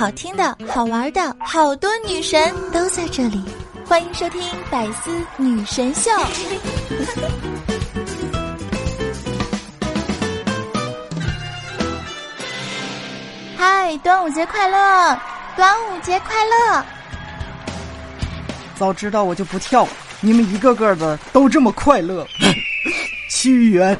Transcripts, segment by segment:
好听的、好玩的，好多女神都在这里，欢迎收听《百思女神秀》。嗨，端午节快乐！端午节快乐！早知道我就不跳，你们一个个的都这么快乐。屈原。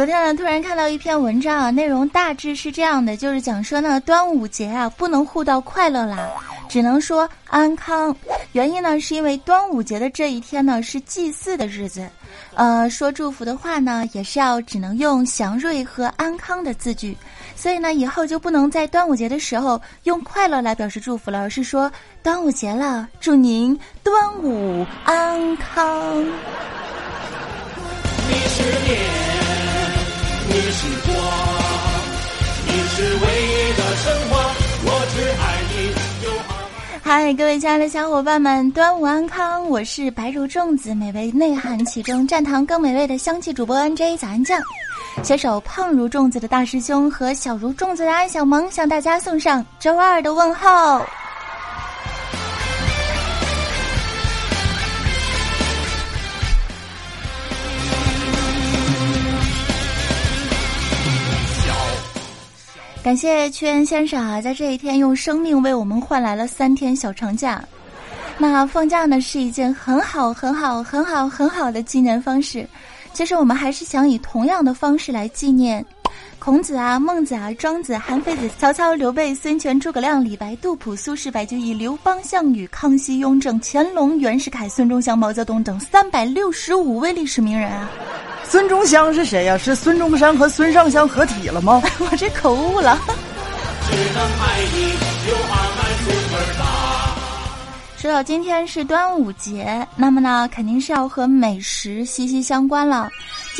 昨天呢，突然看到一篇文章啊，内容大致是这样的，就是讲说呢，端午节啊不能互道快乐啦，只能说安康。原因呢，是因为端午节的这一天呢是祭祀的日子，呃，说祝福的话呢也是要只能用祥瑞和安康的字句，所以呢以后就不能在端午节的时候用快乐来表示祝福了，而是说端午节了，祝您端午安康。你是年。你是光，你是唯一的神话，我只爱你。嗨，各位亲爱的小伙伴们，端午安康！我是白如粽子，美味内涵其中，蘸糖更美味的香气主播 N J 早安酱，携手胖如粽子的大师兄和小如粽子的安小萌，向大家送上周二的问候。感谢屈原先生啊，在这一天用生命为我们换来了三天小长假。那放假呢是一件很好、很好、很好、很好的纪念方式。其实我们还是想以同样的方式来纪念孔子啊、孟子啊、庄子、韩非子、曹操、刘备、孙权、诸葛亮、李白、杜甫、苏轼、白居易、刘邦、项羽、康熙、雍正、乾隆、袁世凯、孙中山、毛泽东等三百六十五位历史名人啊。孙中山是谁呀？是孙中山和孙尚香合体了吗？我这口误了。说到今天是端午节，那么呢，肯定是要和美食息息相关了。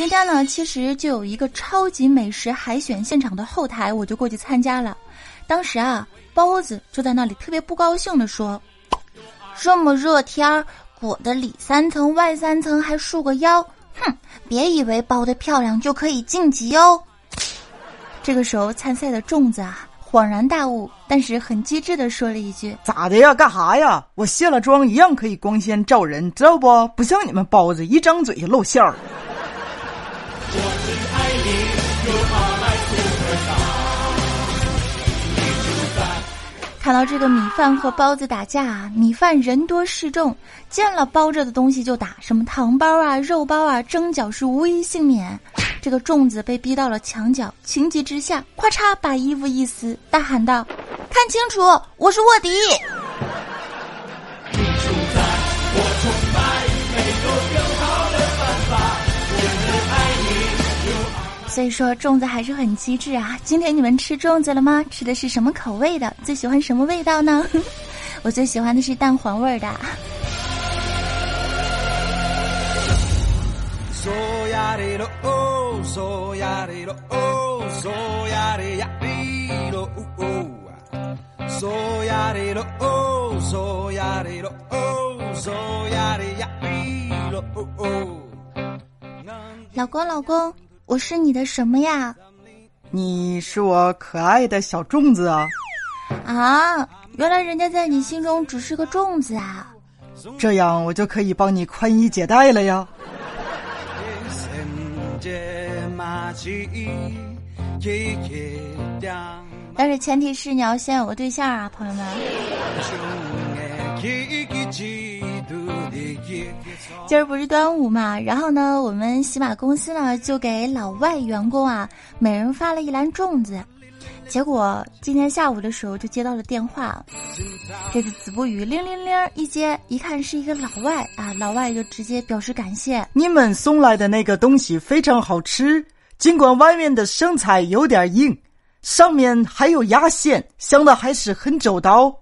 今天呢，其实就有一个超级美食海选现场的后台，我就过去参加了。当时啊，包子就在那里特别不高兴的说：“这么热天儿，裹得里三层外三层，还束个腰。”哼，别以为包的漂亮就可以晋级哦。这个时候参赛的粽子啊，恍然大悟，但是很机智的说了一句：“咋的呀？干哈呀？我卸了妆一样可以光鲜照人，知道不？不像你们包子，一张嘴就露馅儿。”看到这个米饭和包子打架，米饭人多势众，见了包着的东西就打，什么糖包啊、肉包啊，蒸饺是无一幸免。这个粽子被逼到了墙角，情急之下，咔嚓把衣服一撕，大喊道：“看清楚，我是卧底！”所以说粽子还是很机智啊！今天你们吃粽子了吗？吃的是什么口味的？最喜欢什么味道呢？我最喜欢的是蛋黄味的。老公，老公。我是你的什么呀？你是我可爱的小粽子啊！啊，原来人家在你心中只是个粽子啊！这样我就可以帮你宽衣解带了呀！但是前提是你要先有个对象啊，朋友们。今儿不是端午嘛，然后呢，我们喜马公司呢就给老外员工啊每人发了一篮粽子，结果今天下午的时候就接到了电话，这个子不语铃铃铃一接，一看是一个老外啊，老外就直接表示感谢，你们送来的那个东西非常好吃，尽管外面的生菜有点硬，上面还有压线，想的还是很周到。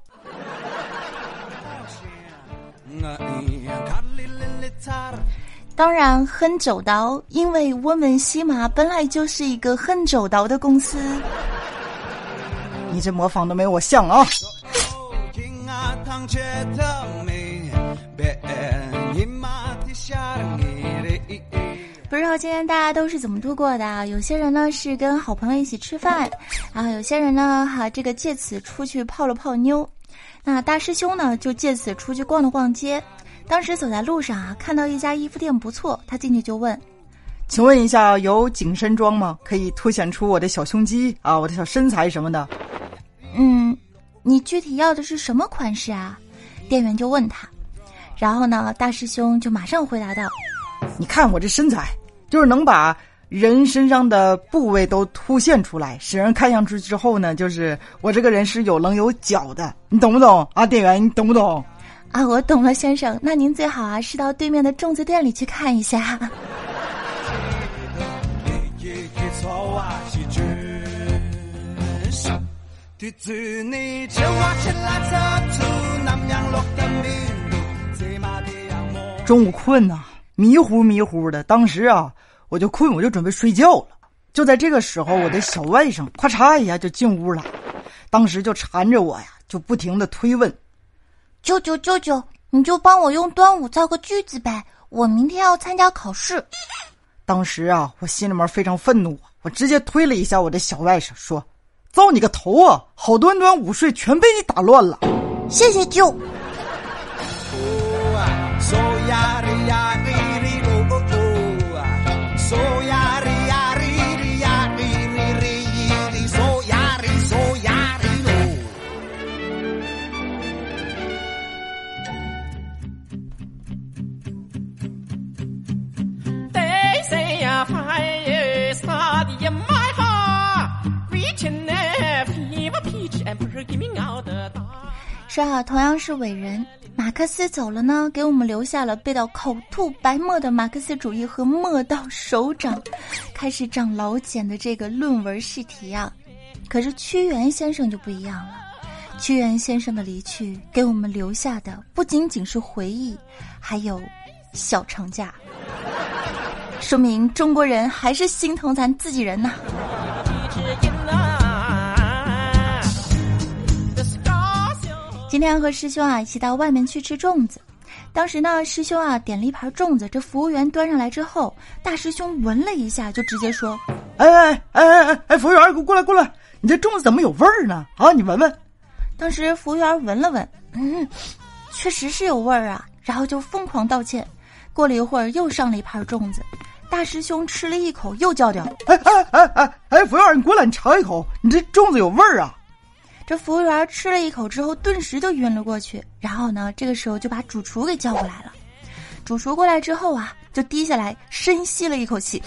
当然很周到，因为我们西马本来就是一个很周到的公司。你这模仿的没我像啊！不知道今天大家都是怎么度过的？有些人呢是跟好朋友一起吃饭，然后有些人呢哈这个借此出去泡了泡妞。那大师兄呢就借此出去逛了逛街。当时走在路上啊，看到一家衣服店不错，他进去就问：“请问一下，有紧身装吗？可以凸显出我的小胸肌啊，我的小身材什么的。”嗯，你具体要的是什么款式啊？店员就问他。然后呢，大师兄就马上回答道：“你看我这身材，就是能把人身上的部位都凸显出来，使人看上去之后呢，就是我这个人是有棱有角的，你懂不懂啊？店员，你懂不懂？啊，我懂了，先生。那您最好啊是到对面的粽子店里去看一下。”中午困呐，迷糊迷糊的。当时啊，我就困，我就准备睡觉了。就在这个时候，我的小外甥咔嚓一下就进屋了，当时就缠着我呀，就不停的推问：“舅舅舅舅，你就帮我用端午造个句子呗，我明天要参加考试。”当时啊，我心里面非常愤怒，我直接推了一下我的小外甥，说：“造你个头啊！好端端午睡全被你打乱了。”谢谢舅。是啊，同样是伟人，马克思走了呢，给我们留下了背到口吐白沫的马克思主义和墨到手掌开始长老茧的这个论文试题啊。可是屈原先生就不一样了，屈原先生的离去给我们留下的不仅仅是回忆，还有小长假，说明中国人还是心疼咱自己人呐。今天和师兄啊一起到外面去吃粽子，当时呢师兄啊点了一盘粽子，这服务员端上来之后，大师兄闻了一下就直接说：“哎哎哎哎哎哎，服务员，过来过来，你这粽子怎么有味儿呢？啊，你闻闻。”当时服务员闻了闻，嗯，确实是有味儿啊，然后就疯狂道歉。过了一会儿又上了一盘粽子，大师兄吃了一口又叫掉：“哎哎哎哎哎，服务员，你过来，你尝一口，你这粽子有味儿啊。”这服务员吃了一口之后，顿时就晕了过去。然后呢，这个时候就把主厨给叫过来了。主厨过来之后啊，就低下来深吸了一口气，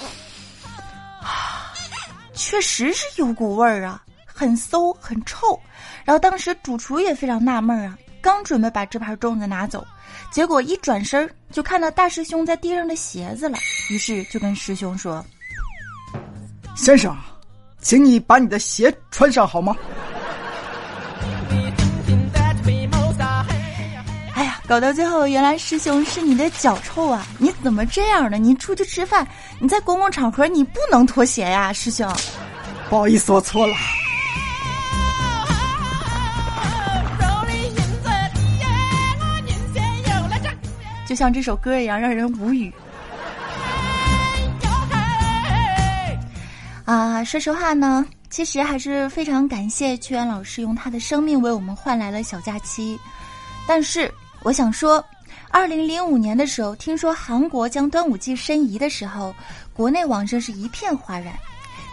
确实是有股味儿啊，很馊很臭。然后当时主厨也非常纳闷啊，刚准备把这盘粽子拿走，结果一转身就看到大师兄在地上的鞋子了，于是就跟师兄说：“先生，请你把你的鞋穿上好吗？”搞到最后，原来师兄是你的脚臭啊！你怎么这样呢？你出去吃饭，你在公共场合你不能脱鞋呀，师兄。不好意思，我错了。就像这首歌一样，让人无语。啊，说实话呢，其实还是非常感谢屈原老师用他的生命为我们换来了小假期，但是。我想说，二零零五年的时候，听说韩国将端午祭申遗的时候，国内网上是一片哗然。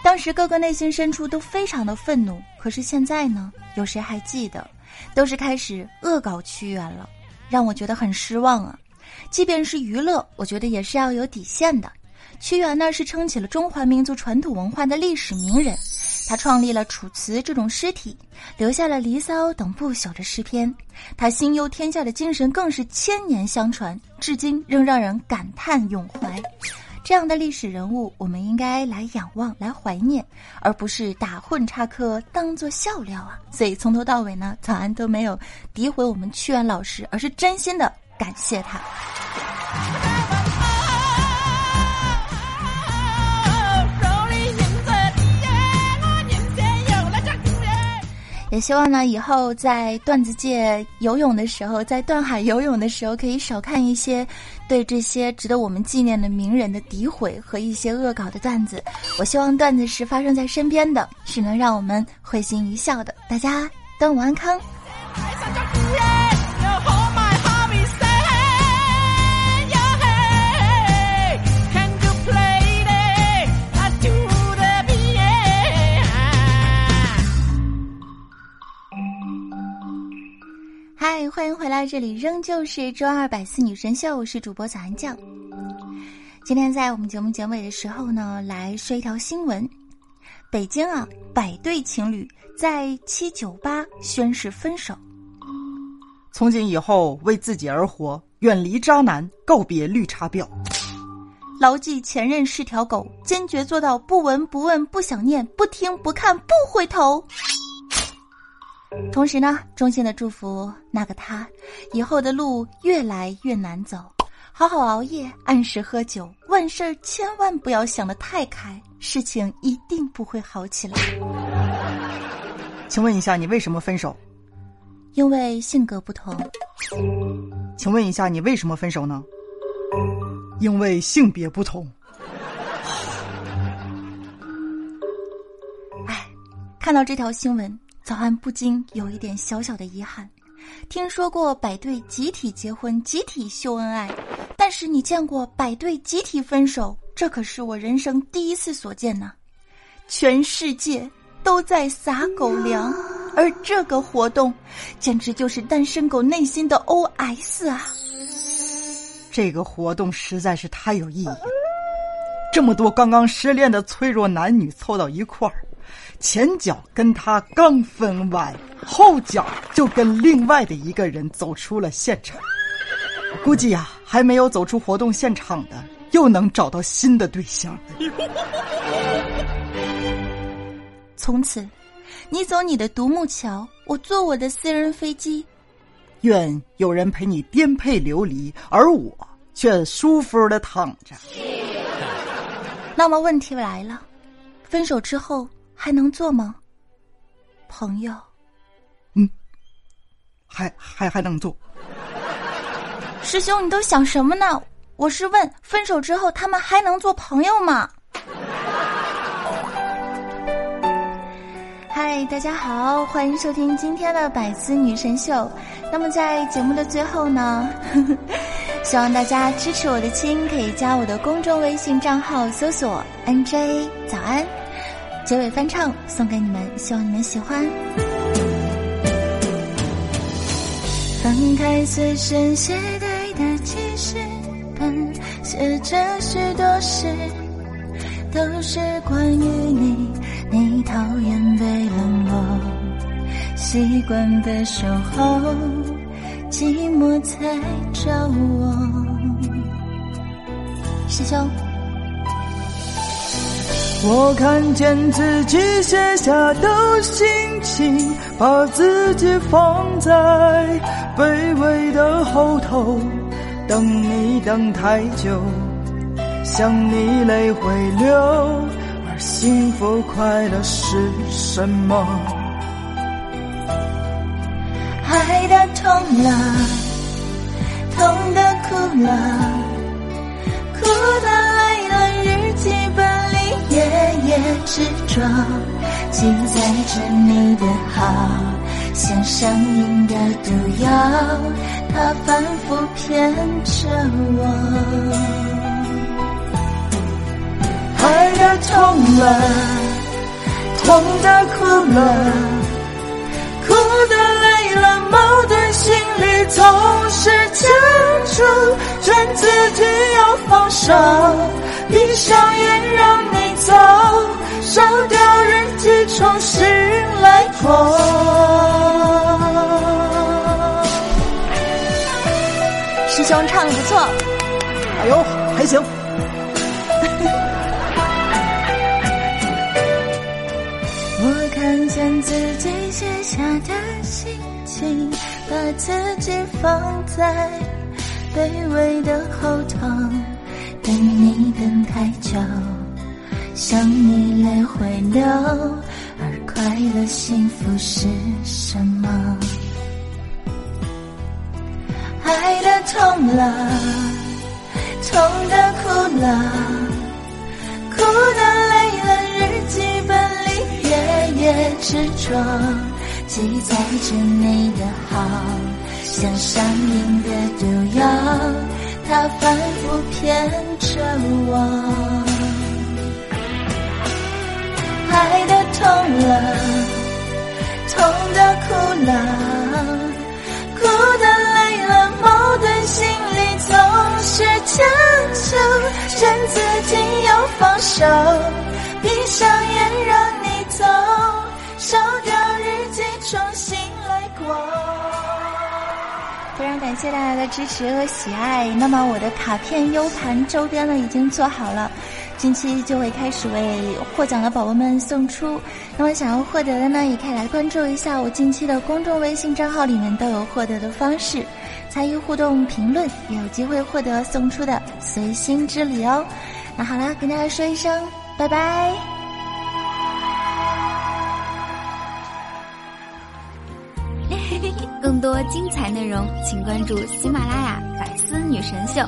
当时各个内心深处都非常的愤怒。可是现在呢，有谁还记得？都是开始恶搞屈原了，让我觉得很失望啊！即便是娱乐，我觉得也是要有底线的。屈原呢，是撑起了中华民族传统文化的历史名人。他创立了《楚辞》这种诗体，留下了《离骚》等不朽的诗篇。他心忧天下的精神更是千年相传，至今仍让人感叹咏怀。这样的历史人物，我们应该来仰望、来怀念，而不是打混插科当做笑料啊！所以从头到尾呢，早安都没有诋毁我们屈原老师，而是真心的感谢他。也希望呢，以后在段子界游泳的时候，在段海游泳的时候，可以少看一些对这些值得我们纪念的名人的诋毁和一些恶搞的段子。我希望段子是发生在身边的，是能让我们会心一笑的。大家端午安康。欢迎回来！这里仍旧是周二百思女神秀，我是主播早安酱。今天在我们节目结尾的时候呢，来说一条新闻：北京啊，百对情侣在七九八宣誓分手。从今以后，为自己而活，远离渣男，告别绿茶婊。牢记前任是条狗，坚决做到不闻不问不想念，不听不看不回头。同时呢，衷心的祝福那个他，以后的路越来越难走，好好熬夜，按时喝酒，万事儿千万不要想得太开，事情一定不会好起来。请问一下，你为什么分手？因为性格不同。请问一下，你为什么分手呢？因为性别不同。哎，看到这条新闻。早安不禁有一点小小的遗憾，听说过百对集体结婚、集体秀恩爱，但是你见过百对集体分手？这可是我人生第一次所见呢！全世界都在撒狗粮，而这个活动简直就是单身狗内心的 OS 啊！这个活动实在是太有意义了，这么多刚刚失恋的脆弱男女凑到一块儿。前脚跟他刚分完，后脚就跟另外的一个人走出了现场。估计呀，还没有走出活动现场的，又能找到新的对象。从此，你走你的独木桥，我坐我的私人飞机。愿有人陪你颠沛流离，而我却舒服的躺着。那么问题来了，分手之后。还能做吗，朋友？嗯，还还还能做。师兄，你都想什么呢？我是问，分手之后他们还能做朋友吗？嗨，大家好，欢迎收听今天的百思女神秀。那么在节目的最后呢，希望大家支持我的亲，可以加我的公众微信账号，搜索 “nj 早安”。结尾翻唱送给你们，希望你们喜欢。翻开随身携带的记事本，写着许多事，都是关于你。你讨厌被冷落，习惯被守候，寂寞才找我。师兄。我看见自己写下的心情，把自己放在卑微的后头，等你等太久，想你泪会流，而幸福快乐是什么？爱的痛了，痛的哭了，装，记载着你的好，像上瘾的毒药，它反复骗着我。爱的痛了，痛的哭了，哭的累了，矛盾心里总是僵住，劝自己要放手，闭上眼让你。走，烧掉日记，重新来过。师兄唱的不错，哎呦，还行。我看见自己写下的心情，把自己放在卑微的后头，等你等太久。想你泪会流，而。快乐幸福是什么？爱的痛了，痛的哭了，哭的累了，日记本里页页执着，记载着你的好，像上瘾的毒药，它反复骗着我。手，闭上眼让你走，烧掉日记重新来过。非常感谢大家的支持和喜爱。那么我的卡片 U 盘周边呢已经做好了。近期就会开始为获奖的宝宝们送出，那么想要获得的呢，也可以来关注一下我近期的公众微信账号，里面都有获得的方式，参与互动评论，也有机会获得送出的随心之礼哦。那好了，跟大家说一声拜拜。更多精彩内容，请关注喜马拉雅《百思女神秀》。